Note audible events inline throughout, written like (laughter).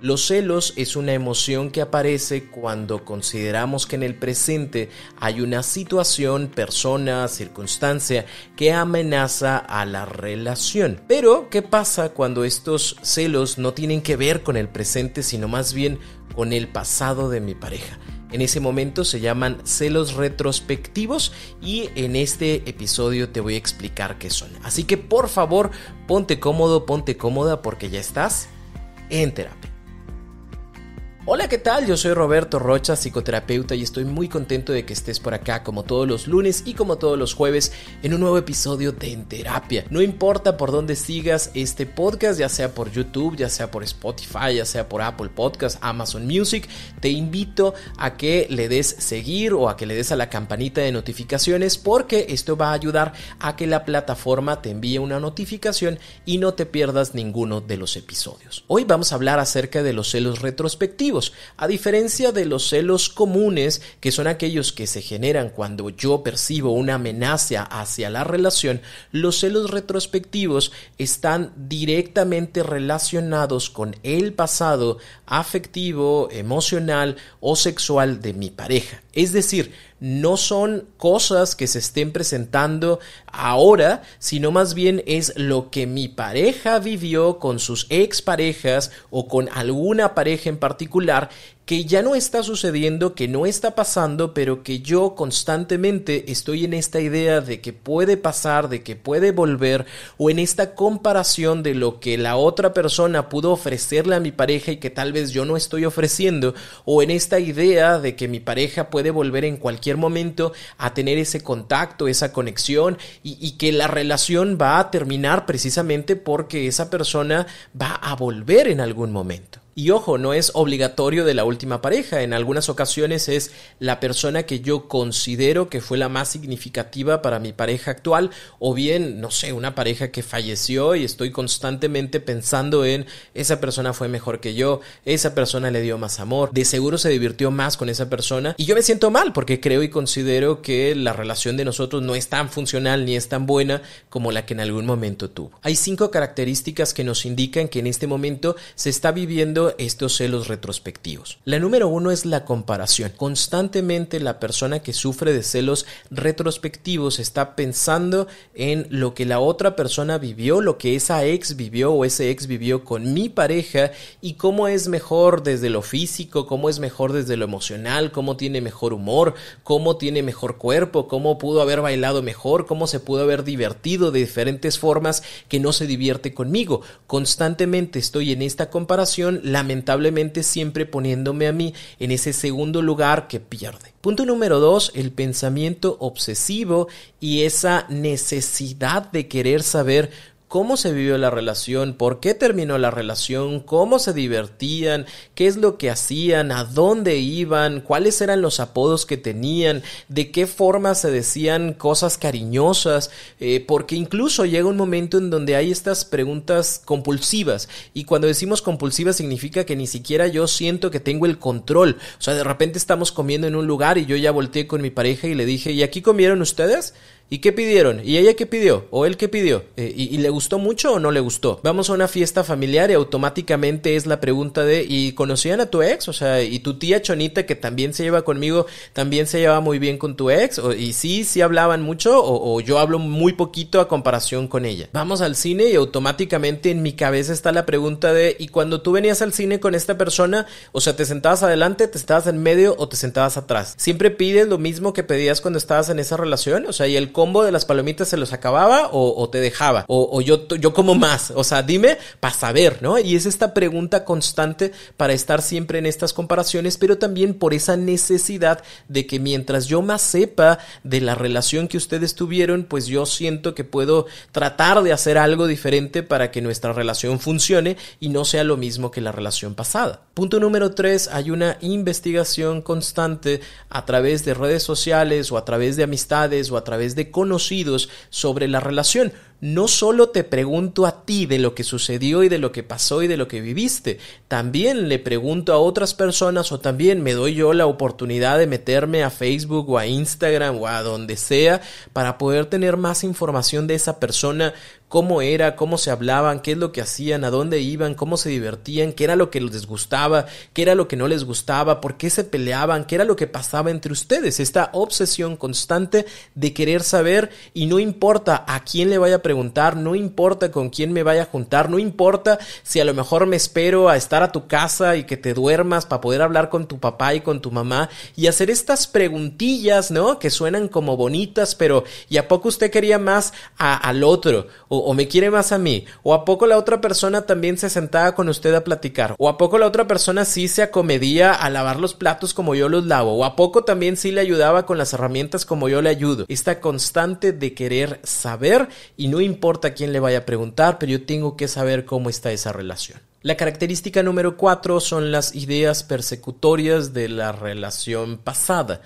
Los celos es una emoción que aparece cuando consideramos que en el presente hay una situación, persona, circunstancia que amenaza a la relación. Pero, ¿qué pasa cuando estos celos no tienen que ver con el presente, sino más bien con el pasado de mi pareja? En ese momento se llaman celos retrospectivos y en este episodio te voy a explicar qué son. Así que por favor, ponte cómodo, ponte cómoda porque ya estás en terapia. Hola, ¿qué tal? Yo soy Roberto Rocha, psicoterapeuta, y estoy muy contento de que estés por acá como todos los lunes y como todos los jueves en un nuevo episodio de En Terapia. No importa por dónde sigas este podcast, ya sea por YouTube, ya sea por Spotify, ya sea por Apple Podcast, Amazon Music, te invito a que le des seguir o a que le des a la campanita de notificaciones porque esto va a ayudar a que la plataforma te envíe una notificación y no te pierdas ninguno de los episodios. Hoy vamos a hablar acerca de los celos retrospectivos a diferencia de los celos comunes, que son aquellos que se generan cuando yo percibo una amenaza hacia la relación, los celos retrospectivos están directamente relacionados con el pasado afectivo, emocional o sexual de mi pareja. Es decir, no son cosas que se estén presentando ahora, sino más bien es lo que mi pareja vivió con sus exparejas o con alguna pareja en particular que ya no está sucediendo, que no está pasando, pero que yo constantemente estoy en esta idea de que puede pasar, de que puede volver, o en esta comparación de lo que la otra persona pudo ofrecerle a mi pareja y que tal vez yo no estoy ofreciendo, o en esta idea de que mi pareja puede volver en cualquier momento a tener ese contacto, esa conexión, y, y que la relación va a terminar precisamente porque esa persona va a volver en algún momento. Y ojo, no es obligatorio de la última pareja. En algunas ocasiones es la persona que yo considero que fue la más significativa para mi pareja actual. O bien, no sé, una pareja que falleció y estoy constantemente pensando en esa persona fue mejor que yo, esa persona le dio más amor, de seguro se divirtió más con esa persona. Y yo me siento mal porque creo y considero que la relación de nosotros no es tan funcional ni es tan buena como la que en algún momento tuvo. Hay cinco características que nos indican que en este momento se está viviendo estos celos retrospectivos. La número uno es la comparación. Constantemente la persona que sufre de celos retrospectivos está pensando en lo que la otra persona vivió, lo que esa ex vivió o ese ex vivió con mi pareja y cómo es mejor desde lo físico, cómo es mejor desde lo emocional, cómo tiene mejor humor, cómo tiene mejor cuerpo, cómo pudo haber bailado mejor, cómo se pudo haber divertido de diferentes formas que no se divierte conmigo. Constantemente estoy en esta comparación, lamentablemente siempre poniéndome a mí en ese segundo lugar que pierde. Punto número dos, el pensamiento obsesivo y esa necesidad de querer saber cómo se vivió la relación, por qué terminó la relación, cómo se divertían, qué es lo que hacían, a dónde iban, cuáles eran los apodos que tenían, de qué forma se decían cosas cariñosas, eh, porque incluso llega un momento en donde hay estas preguntas compulsivas. Y cuando decimos compulsivas significa que ni siquiera yo siento que tengo el control, o sea, de repente estamos comiendo en un lugar y yo ya volteé con mi pareja y le dije, ¿y aquí comieron ustedes? ¿Y qué pidieron? ¿Y ella qué pidió? ¿O él qué pidió? Eh, ¿y, le gustó mucho o no le gustó? Vamos a una fiesta familiar y automáticamente es la pregunta de ¿y conocían a tu ex? O sea, ¿y tu tía Chonita que también se lleva conmigo, también se lleva muy bien con tu ex? O, ¿Y sí, sí hablaban mucho o, yo hablo muy poquito a comparación con ella? Vamos al cine y automáticamente en mi cabeza está la pregunta de ¿y cuando tú venías al cine con esta persona? O sea, ¿te sentabas adelante, te sentabas en medio o te sentabas atrás? ¿Siempre pides lo mismo que pedías cuando estabas en esa relación? O sea, ¿y el combo de las palomitas se los acababa o, te dejaba, o, yo, yo como más, o sea, dime para saber, ¿no? Y es esta pregunta constante para estar siempre en estas comparaciones, pero también por esa necesidad de que mientras yo más sepa de la relación que ustedes tuvieron, pues yo siento que puedo tratar de hacer algo diferente para que nuestra relación funcione y no sea lo mismo que la relación pasada. Punto número tres, hay una investigación constante a través de redes sociales o a través de amistades o a través de conocidos sobre la relación. No solo te pregunto a ti de lo que sucedió y de lo que pasó y de lo que viviste, también le pregunto a otras personas o también me doy yo la oportunidad de meterme a Facebook o a Instagram o a donde sea para poder tener más información de esa persona, cómo era, cómo se hablaban, qué es lo que hacían, a dónde iban, cómo se divertían, qué era lo que les gustaba, qué era lo que no les gustaba, por qué se peleaban, qué era lo que pasaba entre ustedes. Esta obsesión constante de querer saber y no importa a quién le vaya a preguntar, no importa con quién me vaya a juntar, no importa si a lo mejor me espero a estar a tu casa y que te duermas para poder hablar con tu papá y con tu mamá y hacer estas preguntillas, ¿no? Que suenan como bonitas, pero ¿y a poco usted quería más al otro? Me quiere más a mí, o a poco la otra persona también se sentaba con usted a platicar, o a poco la otra persona sí se acomedía a lavar los platos como yo los lavo, o a poco también sí le ayudaba con las herramientas como yo le ayudo. Esta constante de querer saber y no importa quién le vaya a preguntar, pero yo tengo que saber cómo está esa relación. La característica número cuatro son las ideas persecutorias de la relación pasada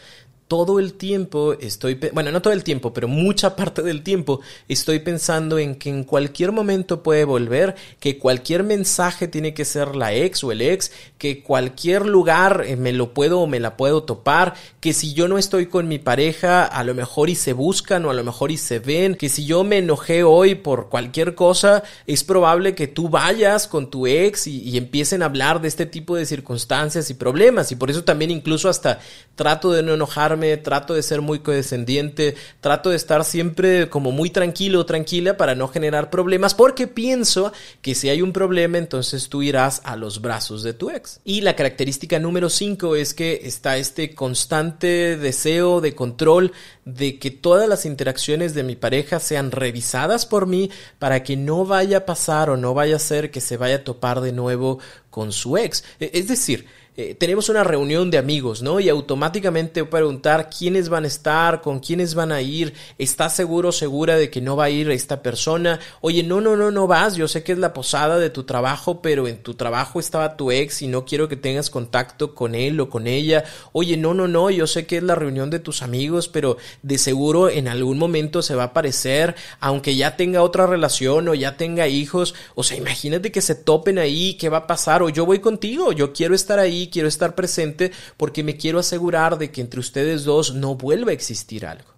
todo el tiempo estoy, bueno, no todo el tiempo, pero mucha (laughs) parte del tiempo estoy pensando en que en cualquier momento puede volver, que cualquier mensaje tiene que ser la ex o el ex, que cualquier lugar eh, me lo puedo o me la puedo topar, que si yo no estoy con mi pareja, a lo mejor y se buscan o a lo mejor y se ven, que si yo me enojé hoy por cualquier cosa, es probable que tú vayas con tu ex y, y empiecen a hablar de este tipo de circunstancias y problemas y por eso también incluso hasta trato de no enojarme trato de ser muy condescendiente, trato de estar siempre como muy tranquilo tranquila para no generar problemas, porque pienso que si hay un problema, entonces tú irás a los brazos de tu ex. Y la característica número 5 es que está este constante deseo de control de que todas las interacciones de mi pareja sean revisadas por mí para que no vaya a pasar o no vaya a ser que se vaya a topar de nuevo con su ex. E, es decir, eh, tenemos una reunión de amigos, ¿no? Y automáticamente preguntar quiénes van a estar, con quiénes van a ir, ¿estás seguro, segura de que no va a ir esta persona? Oye, no, no, no, no vas, yo sé que es la posada de tu trabajo, pero en tu trabajo estaba tu ex y no quiero que tengas contacto con él o con ella. Oye, no, no, no, yo sé que es la reunión de tus amigos, pero de seguro en algún momento se va a aparecer, aunque ya tenga otra relación o ya tenga hijos. O sea, imagínate que se topen ahí, ¿qué va a pasar? O yo voy contigo, yo quiero estar ahí quiero estar presente porque me quiero asegurar de que entre ustedes dos no vuelva a existir algo.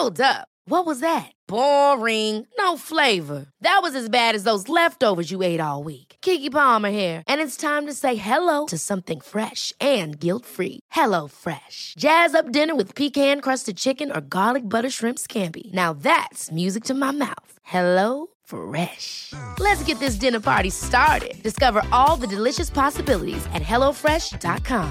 Hold up. What was that? Boring. No flavor. That was as bad as those leftovers you ate all week. Kiki Palmer here, and it's time to say hello to something fresh and guilt-free. Hello Fresh. Jazz up dinner with pecan-crusted chicken or garlic butter shrimp scampi. Now that's music to my mouth. Hello Fresh. Let's get this dinner party started. Discover all the delicious possibilities at HelloFresh.com.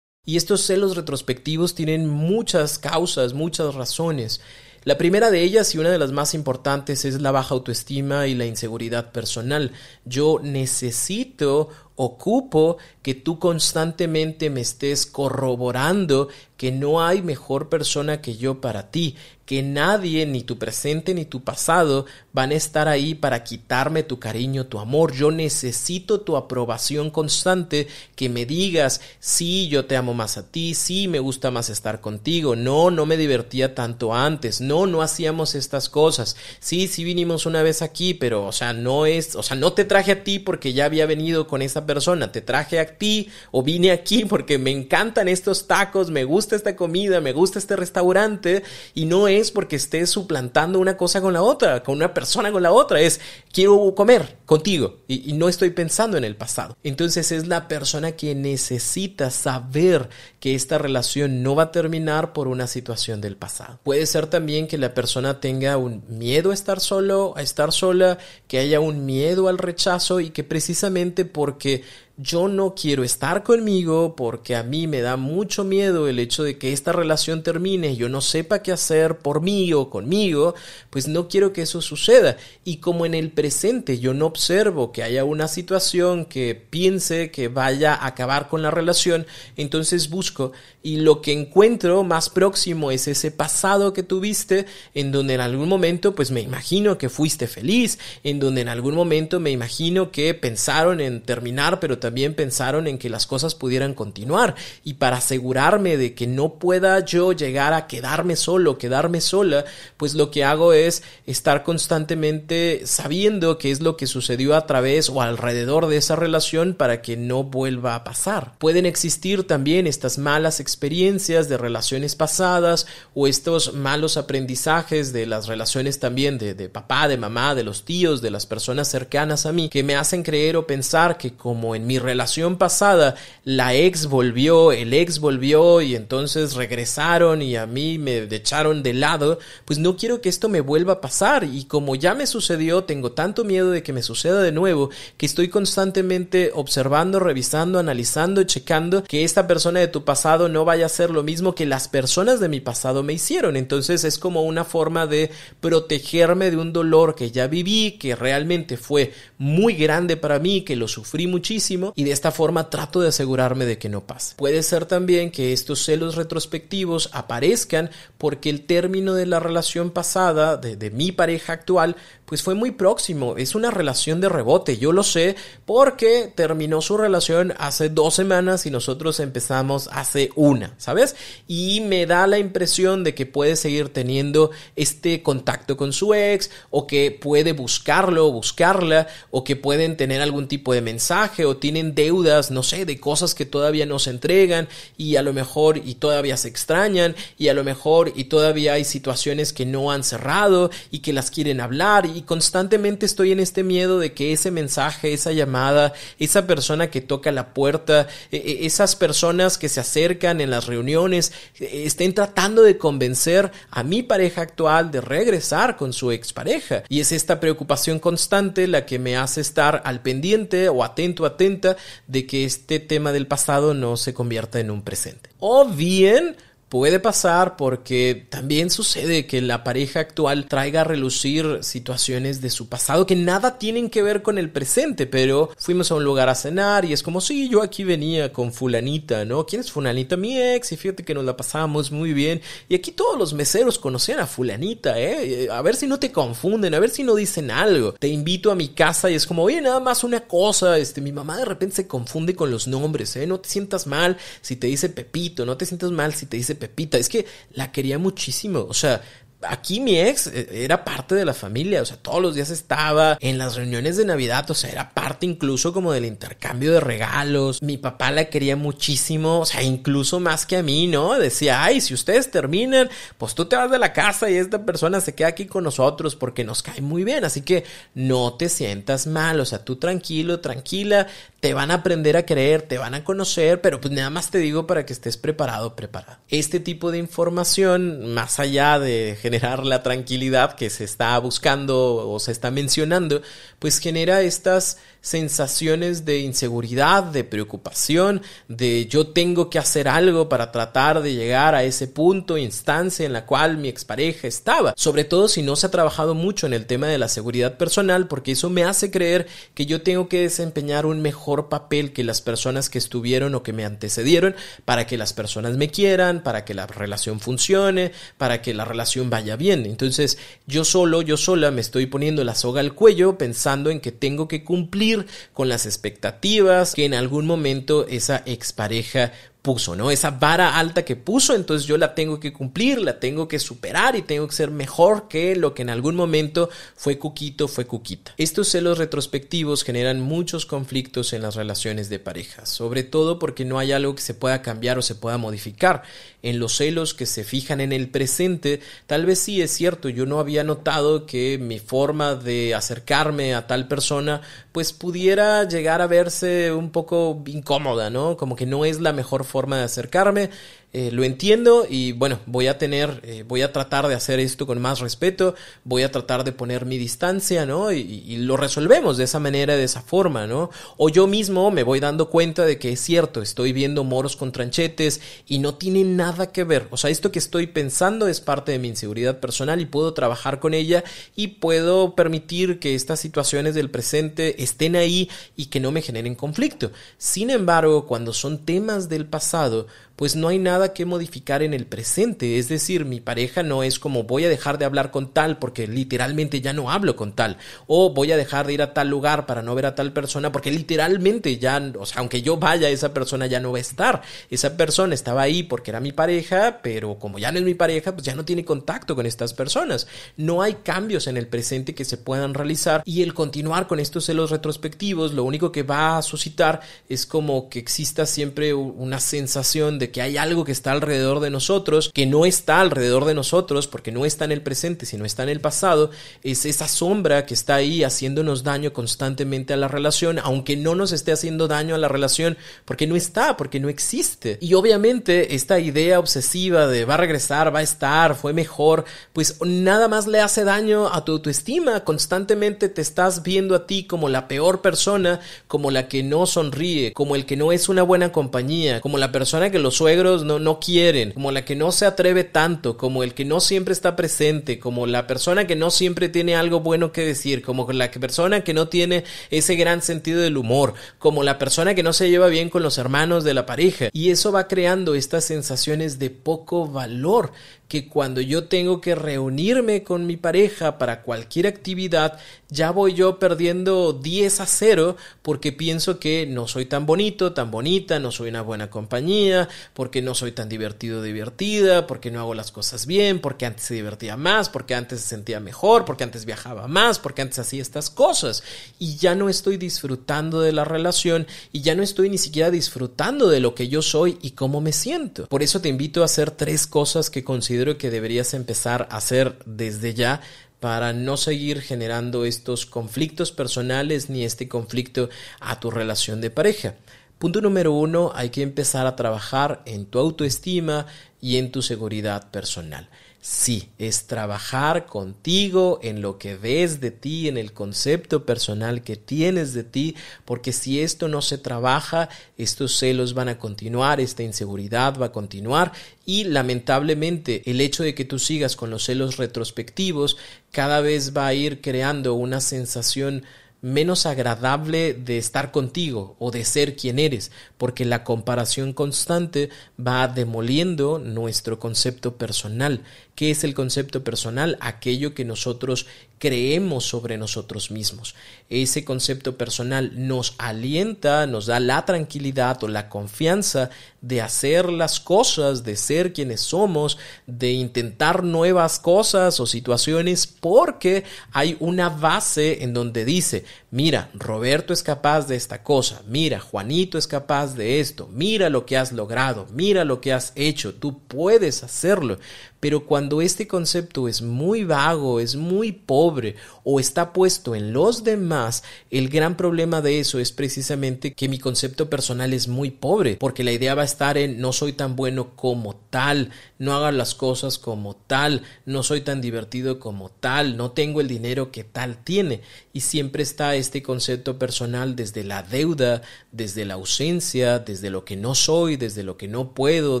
Y estos celos retrospectivos tienen muchas causas, muchas razones. La primera de ellas y una de las más importantes es la baja autoestima y la inseguridad personal. Yo necesito ocupo que tú constantemente me estés corroborando que no hay mejor persona que yo para ti, que nadie, ni tu presente ni tu pasado, van a estar ahí para quitarme tu cariño, tu amor. Yo necesito tu aprobación constante, que me digas, sí, yo te amo más a ti, sí, me gusta más estar contigo, no, no me divertía tanto antes, no, no hacíamos estas cosas, sí, sí vinimos una vez aquí, pero, o sea, no es, o sea, no te traje a ti porque ya había venido con esa persona, te traje a ti o vine aquí porque me encantan estos tacos, me gusta esta comida, me gusta este restaurante y no es porque estés suplantando una cosa con la otra, con una persona con la otra, es quiero comer contigo y, y no estoy pensando en el pasado. Entonces es la persona que necesita saber que esta relación no va a terminar por una situación del pasado. Puede ser también que la persona tenga un miedo a estar solo, a estar sola, que haya un miedo al rechazo y que precisamente porque yo no quiero estar conmigo porque a mí me da mucho miedo el hecho de que esta relación termine, yo no sepa qué hacer por mí o conmigo, pues no quiero que eso suceda. Y como en el presente yo no observo que haya una situación que piense que vaya a acabar con la relación, entonces busco y lo que encuentro más próximo es ese pasado que tuviste en donde en algún momento pues me imagino que fuiste feliz, en donde en algún momento me imagino que pensaron en terminar pero también también pensaron en que las cosas pudieran continuar y para asegurarme de que no pueda yo llegar a quedarme solo, quedarme sola, pues lo que hago es estar constantemente sabiendo qué es lo que sucedió a través o alrededor de esa relación para que no vuelva a pasar. Pueden existir también estas malas experiencias de relaciones pasadas o estos malos aprendizajes de las relaciones también de, de papá, de mamá, de los tíos, de las personas cercanas a mí, que me hacen creer o pensar que como en mi relación pasada la ex volvió, el ex volvió y entonces regresaron y a mí me echaron de lado, pues no quiero que esto me vuelva a pasar y como ya me sucedió, tengo tanto miedo de que me suceda de nuevo que estoy constantemente observando, revisando, analizando, checando que esta persona de tu pasado no vaya a ser lo mismo que las personas de mi pasado me hicieron. Entonces es como una forma de protegerme de un dolor que ya viví, que realmente fue muy grande para mí, que lo sufrí muchísimo y de esta forma trato de asegurarme de que no pase. Puede ser también que estos celos retrospectivos aparezcan porque el término de la relación pasada de, mi pareja actual pues fue muy próximo, es una relación de rebote, yo lo sé porque terminó su relación hace dos semanas y nosotros empezamos hace una, ¿sabes? Y me da la impresión de que puede seguir teniendo este contacto con su ex o que puede buscarlo o buscarla o que pueden tener algún tipo de mensaje o tienen deudas, no sé, de cosas que todavía no se entregan y a lo mejor y todavía se extrañan y a lo mejor y todavía hay situaciones que no han cerrado y que las quieren hablar constantemente estoy en este miedo de que ese mensaje, esa llamada, esa persona que toca la puerta, e, e, esas personas que se acercan en las reuniones, e, estén tratando de convencer a mi pareja actual de regresar con su expareja. Y es esta preocupación constante la que me hace estar al pendiente o atento, atenta de que este tema del pasado no se convierta en un presente. O bien, Puede pasar porque también sucede que la pareja actual traiga a relucir situaciones de su pasado que nada tienen que ver con el presente, pero fuimos a un lugar a cenar y es como si yo aquí venía con fulanita, ¿no? ¿Quién es fulanita? Mi ex y fíjate que nos la pasábamos muy bien y aquí todos los meseros conocían a fulanita, ¿eh? A ver si no te confunden, a ver si no dicen algo. Te invito a mi casa y es como, oye, nada más una cosa, este, mi mamá de repente se confunde con los nombres, ¿eh? No te sientas mal si te dice Pepito, no te sientas mal si te dice Pepita. Es que la quería muchísimo. O sea, aquí mi ex eh, era parte de la familia, o sea, todos los días estaba en las reuniones de Navidad, o sea, era parte incluso como del intercambio de regalos. Mi papá la quería muchísimo, o sea, incluso más que a mí, ¿no? Decía, ay, si ustedes terminan, pues tú te vas de la casa y esta persona se queda aquí con nosotros porque nos cae muy bien, así que no te sientas mal, o sea, tú tranquilo, tranquila, te van a aprender a creer, te van a conocer, pero pues nada más te digo para que estés preparado, preparada. Este tipo de información, más allá de generar la tranquilidad que se está buscando o se está mencionando, pues genera estas sensaciones de inseguridad, de preocupación, de yo tengo que hacer algo para tratar de llegar a ese punto, instancia en la cual mi expareja estaba. Sobre todo si no se ha trabajado mucho en el tema de la seguridad personal, porque eso me hace creer que yo tengo que desempeñar un mejor papel que las personas que estuvieron o que me antecedieron para que las personas me quieran, para que la relación funcione, para que la relación vaya bien. Entonces yo solo, yo sola me estoy poniendo la soga al cuello pensando en que tengo que cumplir con las expectativas que en algún momento esa expareja puso, ¿no? Esa vara alta que puso, entonces yo la tengo que cumplir, la tengo que superar y tengo que ser mejor que lo que en algún momento fue Cuquito, fue Cuquita. Estos celos retrospectivos generan muchos conflictos en las relaciones de pareja, sobre todo porque no hay algo que se pueda cambiar o se pueda modificar. En los celos que se fijan en el presente, tal vez sí es cierto, yo no había notado que mi forma de acercarme a tal persona pues pudiera llegar a verse un poco incómoda, ¿no? Como que no es la mejor forma de acercarme. Eh, lo entiendo y bueno, voy a tener, eh, voy a tratar de hacer esto con más respeto, voy a tratar de poner mi distancia, ¿no? Y, y, lo resolvemos de esa manera, de esa forma, ¿no? O yo mismo me voy dando cuenta de que es cierto, estoy viendo moros con tranchetes y no tiene nada que ver. O sea, esto que estoy pensando es parte de mi inseguridad personal y puedo trabajar con ella y puedo permitir que estas situaciones del presente estén ahí y que no me generen conflicto. Sin embargo, cuando son temas del pasado, pues no hay nada que modificar en el presente. Es decir, mi pareja no es como voy a dejar de hablar con tal porque literalmente ya no hablo con tal. O voy a dejar de ir a tal lugar para no ver a tal persona porque literalmente ya, o sea, aunque yo vaya, esa persona ya no va a estar. Esa persona estaba ahí porque era mi pareja, pero como ya no es mi pareja, pues ya no tiene contacto con estas personas. No hay cambios en el presente que se puedan realizar y el continuar con estos celos retrospectivos lo único que va a suscitar es como que exista siempre una sensación que hay algo que está alrededor de nosotros, que no está alrededor de nosotros porque no está en el presente, sino está en el pasado, es esa sombra que está ahí haciéndonos daño constantemente a la relación, aunque no nos esté haciendo daño a la relación porque no está, porque no existe. Y obviamente esta idea obsesiva de va a regresar, va a estar, fue mejor, pues nada más le hace daño a tu autoestima, constantemente te estás viendo a ti como la peor persona, como la que no sonríe, como el que no es una buena compañía, como la persona que los suegros no, no quieren, como la que no se atreve tanto, como el que no siempre está presente, como la persona que no siempre tiene algo bueno que decir, como la persona que no tiene ese gran sentido del humor, como la persona que no se lleva bien con los hermanos de la pareja. Y eso va creando estas sensaciones de poco valor que cuando yo tengo que reunirme con mi pareja para cualquier actividad, ya voy yo perdiendo 10 a 0 porque pienso que no soy tan bonito, tan bonita, no soy una buena compañía, porque no soy tan divertido, divertida, porque no hago las cosas bien, porque antes se divertía más, porque antes se sentía mejor, porque antes viajaba más, porque antes hacía estas cosas. Y ya no estoy disfrutando de la relación y ya no estoy ni siquiera disfrutando de lo que yo soy y cómo me siento. Por eso te invito a hacer tres cosas que considero que deberías empezar a hacer desde ya para no seguir generando estos conflictos personales ni este conflicto a tu relación de pareja. Punto número uno, hay que empezar a trabajar en tu autoestima y en tu seguridad personal. Sí, es trabajar contigo en lo que ves de ti, en el concepto personal que tienes de ti, porque si esto no se trabaja, estos celos van a continuar, esta inseguridad va a continuar y lamentablemente el hecho de que tú sigas con los celos retrospectivos cada vez va a ir creando una sensación menos agradable de estar contigo o de ser quien eres, porque la comparación constante va demoliendo nuestro concepto personal. ¿Qué es el concepto personal? Aquello que nosotros creemos sobre nosotros mismos. Ese concepto personal nos alienta, nos da la tranquilidad o la confianza de hacer las cosas, de ser quienes somos, de intentar nuevas cosas o situaciones, porque hay una base en donde dice, mira, Roberto es capaz de esta cosa, mira, Juanito es capaz de esto, mira lo que has logrado, mira lo que has hecho, tú puedes hacerlo. Pero cuando este concepto es muy vago, es muy pobre o está puesto en los demás, el gran problema de eso es precisamente que mi concepto personal es muy pobre, porque la idea va a estar en no soy tan bueno como tal, no haga las cosas como tal, no soy tan divertido como tal, no tengo el dinero que tal tiene. Y siempre está este concepto personal desde la deuda, desde la ausencia, desde lo que no soy, desde lo que no puedo,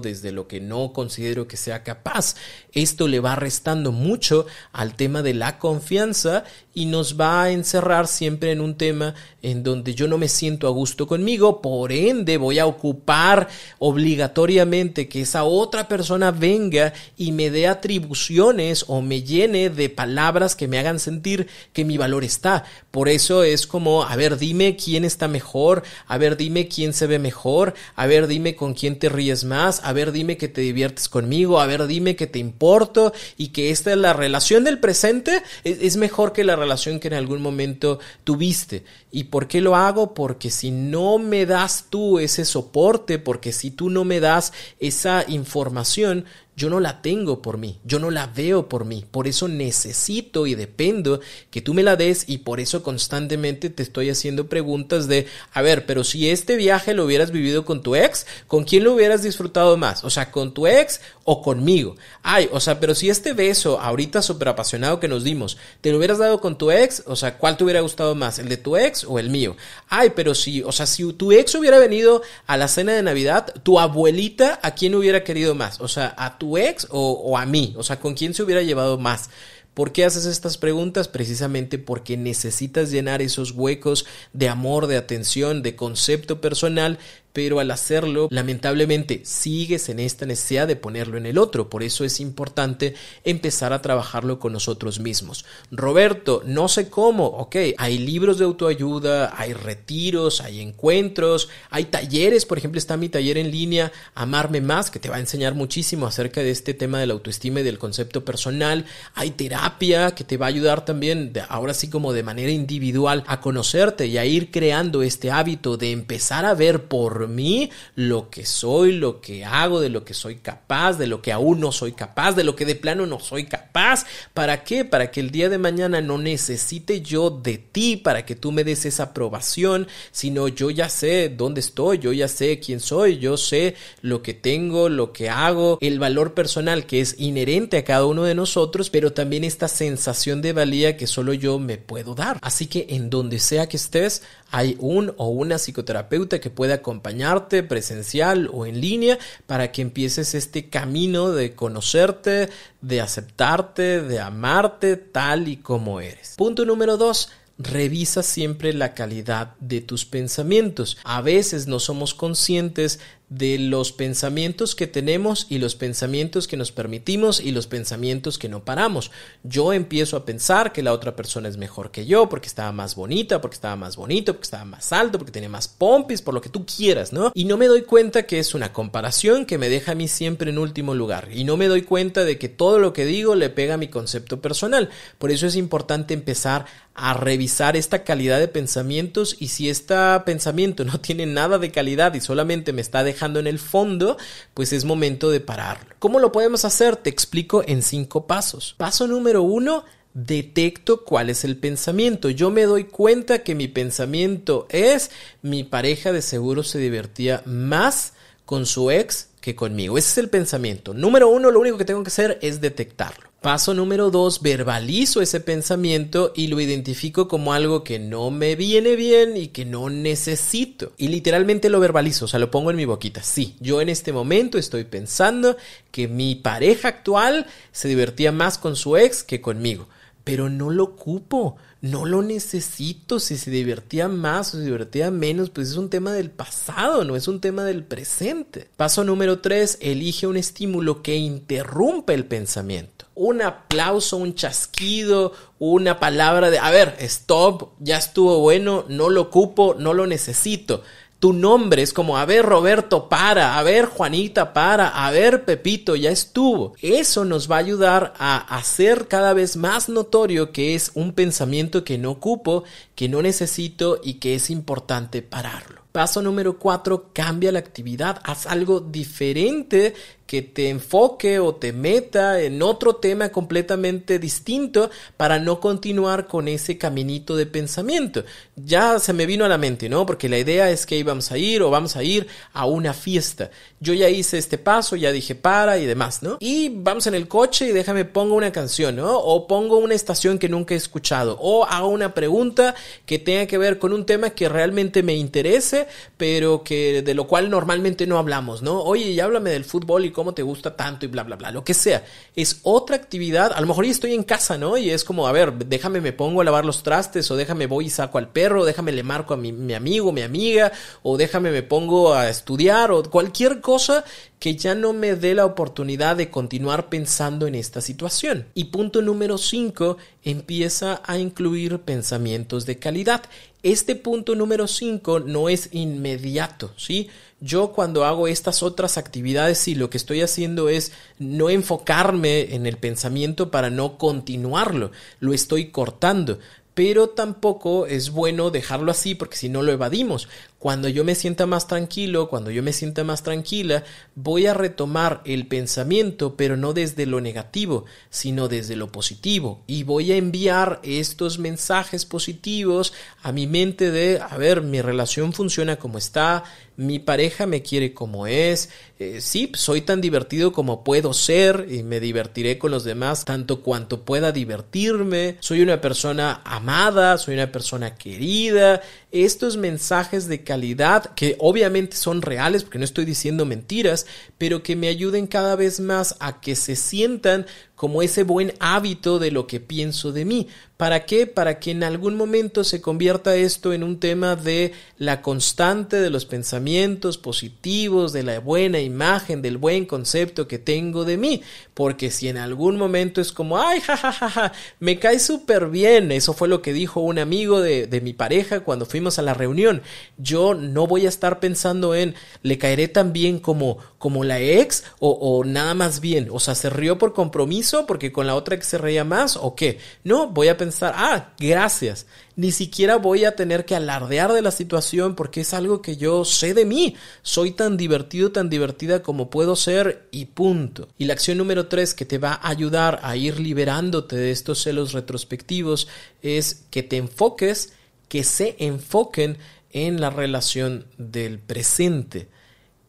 desde lo que no considero que sea capaz. Esto le va restando mucho al tema de la confianza y nos va a encerrar siempre en un tema en donde yo no me siento a gusto conmigo, por ende voy a ocupar obligatoriamente que esa otra persona venga y me dé atribuciones o me llene de palabras que me hagan sentir que mi valor está. Por eso es como, a ver, dime quién está mejor, a ver, dime quién se ve mejor, a ver, dime con quién te ríes más, a ver, dime que te diviertes conmigo, a ver, dime que te importo y que esta es la relación del presente es, mejor que la relación que en algún momento tuviste. ¿Y por qué lo hago? Porque si no me das tú ese soporte, porque si tú no me das esa información, yo no la tengo por mí, yo no la veo por mí, por eso necesito y dependo que tú me la des y por eso constantemente te estoy haciendo preguntas de, a ver, pero si este viaje lo hubieras vivido con tu ex, ¿con quién lo hubieras disfrutado más? O sea, ¿con tu ex o conmigo? Ay, o sea, pero si este beso ahorita súper apasionado que nos dimos, te lo hubieras dado con tu ex, o sea, ¿cuál te hubiera gustado más, el de tu ex o el mío? Ay, pero si, o sea, si tu ex hubiera venido a la cena de Navidad, tu abuelita, ¿a quién hubiera querido más? O sea, a tu ex o, o a mí? O sea, ¿con quién se hubiera llevado más? ¿Por qué haces estas preguntas? Precisamente porque necesitas llenar esos huecos de amor, de atención, de concepto personal pero al hacerlo, lamentablemente, sigues en esta necesidad de ponerlo en el otro. Por eso es importante empezar a trabajarlo con nosotros mismos. Roberto, no sé cómo, ok, hay libros de autoayuda, hay retiros, hay encuentros, hay talleres, por ejemplo, está mi taller en línea, Amarme Más, que te va a enseñar muchísimo acerca de este tema de la autoestima y del concepto personal. Hay terapia que te va a ayudar también, ahora sí como de manera individual, a conocerte y a ir creando este hábito de empezar a ver por mí lo que soy, lo que hago, de lo que soy capaz, de lo que aún no soy capaz, de lo que de plano no soy capaz. ¿Para qué? Para que el día de mañana no necesite yo de ti para que tú me des esa aprobación, sino yo ya sé dónde estoy, yo ya sé quién soy, yo sé lo que tengo, lo que hago, el valor personal que es inherente a cada uno de nosotros, pero también esta sensación de valía que solo yo me puedo dar. Así que en donde sea que estés, hay un o una psicoterapeuta que puede acompañarte presencial o en línea para que empieces este camino de conocerte, de aceptarte, de amarte tal y como eres. Punto número dos. Revisa siempre la calidad de tus pensamientos. A veces no somos conscientes de los pensamientos que tenemos y los pensamientos que nos permitimos y los pensamientos que no paramos. Yo empiezo a pensar que la otra persona es mejor que yo porque estaba más bonita, porque estaba más bonito, porque estaba más alto, porque tenía más pompis, por lo que tú quieras, ¿no? Y no me doy cuenta que es una comparación que me deja a mí siempre en último lugar. Y no me doy cuenta de que todo lo que digo le pega a mi concepto personal. Por eso es importante empezar a revisar esta calidad de pensamientos y si este pensamiento (laughs) no tiene nada de calidad y solamente me está dejando en el fondo, pues es momento de pararlo. ¿Cómo lo podemos hacer? Te explico en cinco pasos. Paso número uno, detecto cuál es el pensamiento. Yo me doy cuenta que mi pensamiento es mi pareja de seguro se divertía más con su ex que conmigo. Ese es el pensamiento. Número uno, lo único que tengo que hacer es detectarlo. Paso número dos, verbalizo ese pensamiento y lo identifico como algo que no me viene bien y que no necesito. Y literalmente lo verbalizo, o sea, lo pongo en mi boquita. Sí, yo en este momento estoy pensando que mi pareja actual se divertía más con su ex que conmigo, pero no lo ocupo no lo necesito. Si se divertía más o se divertía menos, pues es un tema del pasado, no es un tema del presente. Paso número 3, elige un estímulo que interrumpa el pensamiento. Un aplauso, un chasquido, una palabra de, a ver, stop, ya estuvo bueno, no lo ocupo, no lo necesito tu nombre es como, a ver Roberto, para, a ver Juanita, para, a ver Pepito, ya estuvo. Eso nos va a ayudar a hacer cada vez más notorio que es un pensamiento que no ocupo, que no necesito y que es importante pararlo. Paso número cuatro, cambia la actividad, haz algo diferente que te enfoque o te meta en otro tema completamente distinto para no continuar con ese caminito de pensamiento. Ya se me vino a la mente, ¿no? Porque la idea es que íbamos a ir o vamos a ir a una fiesta. Yo ya hice este paso, ya dije para y demás, ¿no? Y vamos en el coche y déjame pongo una canción, ¿no? O pongo una estación que nunca he escuchado o hago una pregunta que tenga que ver con un tema que realmente me interese, pero que de lo cual normalmente no hablamos, ¿no? Oye, ya háblame del fútbol y cómo te gusta tanto y bla, bla, bla, lo que sea. Es otra actividad, a lo mejor ya estoy en casa, ¿no? Y es como, a ver, déjame me pongo a lavar los trastes o déjame voy y saco al perro, déjame le marco a mi, mi amigo, mi amiga o déjame me pongo a estudiar o cualquier cosa que ya no me dé la oportunidad de continuar pensando en esta situación. Y punto número 5, empieza a incluir pensamientos de calidad. Este punto número 5 no es inmediato, ¿sí? Yo cuando hago estas otras actividades, sí, lo que estoy haciendo es no enfocarme en el pensamiento para no continuarlo, lo estoy cortando pero tampoco es bueno dejarlo así porque si no lo evadimos. Cuando yo me sienta más tranquilo, cuando yo me sienta más tranquila, voy a retomar el pensamiento, pero no desde lo negativo, sino desde lo positivo. Y voy a enviar estos mensajes positivos a mi mente de, a ver, mi relación funciona como está, mi pareja me quiere como es, eh, sí, soy tan divertido como puedo ser y me divertiré con los demás tanto cuanto pueda divertirme, soy una persona amada, soy una persona querida, estos mensajes de calidad que obviamente son reales porque no estoy diciendo mentiras, pero que me ayuden cada vez más a que se sientan como ese buen hábito de lo que pienso de mí. ¿Para qué? Para que en algún momento se convierta esto en un tema de la constante de los pensamientos positivos, de la buena imagen, del buen concepto que tengo de mí. Porque si en algún momento es como, ay, jajajaja, ja, ja, me cae súper bien, eso fue lo que dijo un amigo de, de mi pareja cuando fuimos a la reunión, yo no voy a estar pensando en, le caeré tan bien como, como la ex o, o nada más bien, o sea, se rió por compromiso porque con la otra que se reía más o qué. No, voy a pensar, ah, gracias. Ni siquiera voy a tener que alardear de la situación porque es algo que yo sé de mí. Soy tan divertido, tan divertida como puedo ser y punto. Y la acción número tres que te va a ayudar a ir liberándote de estos celos retrospectivos es que te enfoques, que se enfoquen en la relación del presente.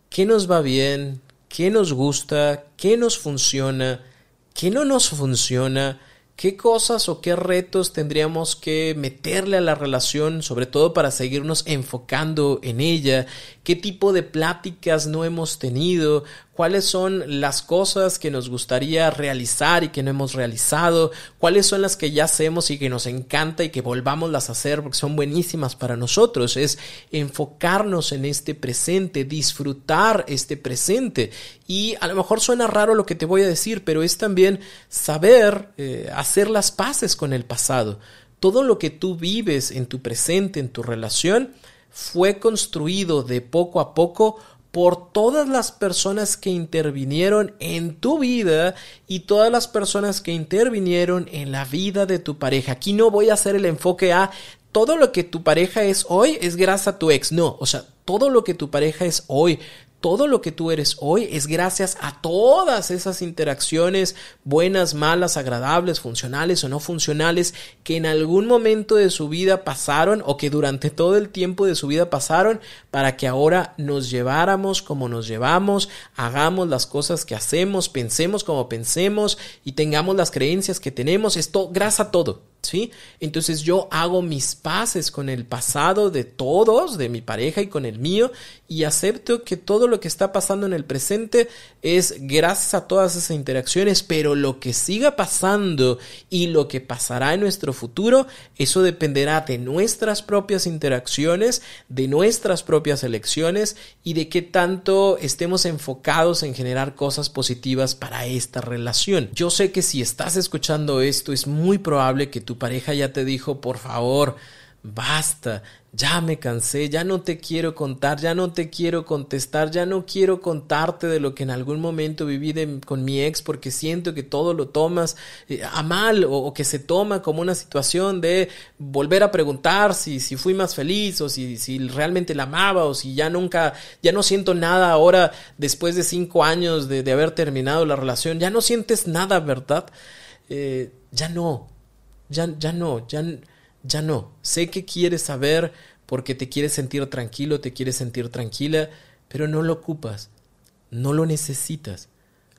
¿Qué nos va bien? ¿Qué nos gusta? ¿Qué nos funciona? ¿Qué no nos funciona? ¿Qué cosas o qué retos tendríamos que meterle a la relación, sobre todo para seguirnos enfocando en ella? ¿Qué tipo de pláticas no hemos tenido? ¿Cuáles son las cosas que nos gustaría realizar y que no hemos realizado? ¿Cuáles son las que ya hacemos y que nos encanta y que volvamos a hacer porque son buenísimas para nosotros? Es enfocarnos en este presente, disfrutar este presente. Y a lo mejor suena raro lo que te voy a decir, pero es también saber eh, hacer las paces con el pasado. Todo lo que tú vives en tu presente, en tu relación, fue construido de poco a poco por todas las personas que intervinieron en tu vida y todas las personas que intervinieron en la vida de tu pareja. Aquí no voy a hacer el enfoque a todo lo que tu pareja es hoy es gracias a tu ex. No, o sea, todo lo que tu pareja es hoy, todo lo que tú eres hoy es gracias a todas esas interacciones buenas, malas, agradables, funcionales o no funcionales que en algún momento de su vida pasaron o que durante todo el tiempo de su vida pasaron para que ahora nos lleváramos como nos llevamos, hagamos las cosas que hacemos, pensemos como pensemos y tengamos las creencias que tenemos. Esto gracias a todo. ¿Sí? Entonces yo hago mis paces con el pasado de todos, de mi pareja y con el mío, y acepto que todo lo que está pasando en el presente es gracias a todas esas interacciones, pero lo que siga pasando y lo que pasará en nuestro futuro, eso dependerá de nuestras propias interacciones, de nuestras propias elecciones y de qué tanto estemos enfocados en generar cosas positivas para esta relación. Yo sé que si estás escuchando esto, es muy probable que tu pareja ya te dijo, por favor, basta, ya me cansé, ya no te quiero contar, ya no te quiero contestar, ya no quiero contarte de lo que en algún momento viví con mi ex porque siento que todo lo tomas eh, a mal o, que se toma como una situación de volver a preguntar si, si fui más feliz o si, si realmente la amaba o si ya nunca, ya no siento nada ahora después de cinco años de, de haber terminado la relación, ya no sientes nada, ¿verdad? Eh, ya no, ya, ya no, ya, ya no. Sé que quieres saber porque te quieres sentir tranquilo, te quieres sentir tranquila, pero no lo ocupas, no lo necesitas.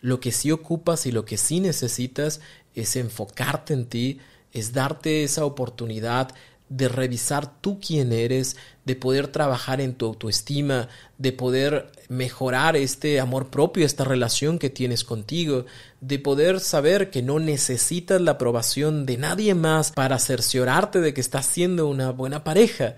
Lo que sí ocupas y lo que sí necesitas es enfocarte en ti, es darte esa oportunidad de revisar tú quién eres, de poder trabajar en tu autoestima, de poder mejorar este amor propio, esta relación que tienes contigo, de poder saber que no necesitas la aprobación de nadie más para cerciorarte de que estás siendo una buena pareja.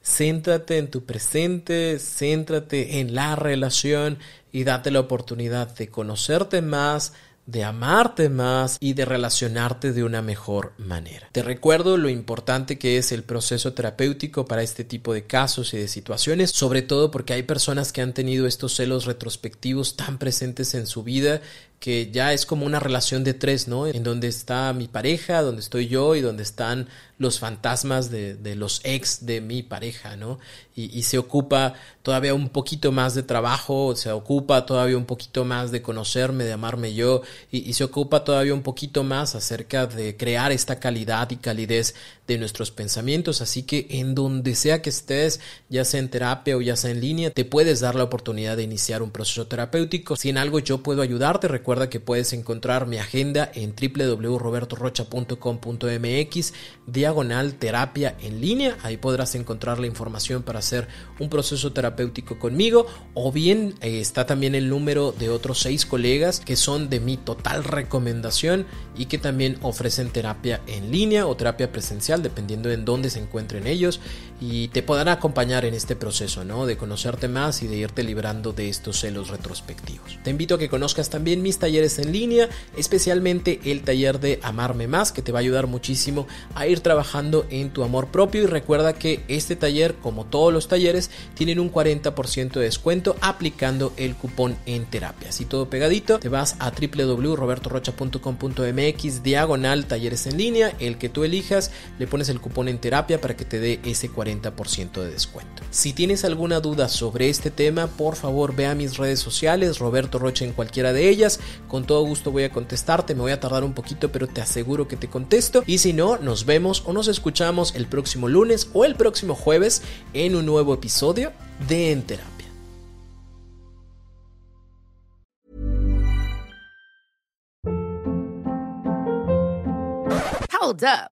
Céntrate en tu presente, céntrate en la relación y date la oportunidad de conocerte más, de amarte más y de relacionarte de una mejor manera. Te recuerdo lo importante que es el proceso terapéutico para este tipo de casos y de situaciones, sobre todo porque hay personas que han tenido estos celos retrospectivos tan presentes en su vida que ya es como una relación de tres, ¿no? En donde está mi pareja, donde estoy yo y donde están los fantasmas de, de los ex de mi pareja, ¿no? Y, y, se ocupa todavía un poquito más de trabajo, se ocupa todavía un poquito más de conocerme, de amarme yo, y, y se ocupa todavía un poquito más acerca de crear esta calidad y calidez de nuestros pensamientos. Así que en donde sea que estés, ya sea en terapia o ya sea en línea, te puedes dar la oportunidad de iniciar un proceso terapéutico. Si en algo yo puedo ayudarte, recuerda Recuerda que puedes encontrar mi agenda en www.robertorocha.com.mx diagonal terapia en línea. Ahí podrás encontrar la información para hacer un proceso terapéutico conmigo. O bien eh, está también el número de otros seis colegas que son de mi total recomendación y que también ofrecen terapia en línea o terapia presencial, dependiendo en dónde se encuentren ellos. Y te podrán acompañar en este proceso, ¿no? De conocerte más y de irte librando de estos celos retrospectivos. Te invito a que conozcas también mis talleres en línea, especialmente el taller de Amarme Más, que te va a ayudar muchísimo a ir trabajando en tu amor propio. Y recuerda que este taller, como todos los talleres, tienen un 40% de descuento aplicando el cupón en terapia. Así todo pegadito, te vas a www.robertorocha.com.mx diagonal talleres en línea, el que tú elijas, le pones el cupón en terapia para que te dé ese 40% de descuento. Si tienes alguna duda sobre este tema, por favor ve a mis redes sociales, Roberto Rocha en cualquiera de ellas. Con todo gusto voy a contestarte, me voy a tardar un poquito, pero te aseguro que te contesto. Y si no, nos vemos o nos escuchamos el próximo lunes o el próximo jueves en un nuevo episodio de En Terapia. Hold up.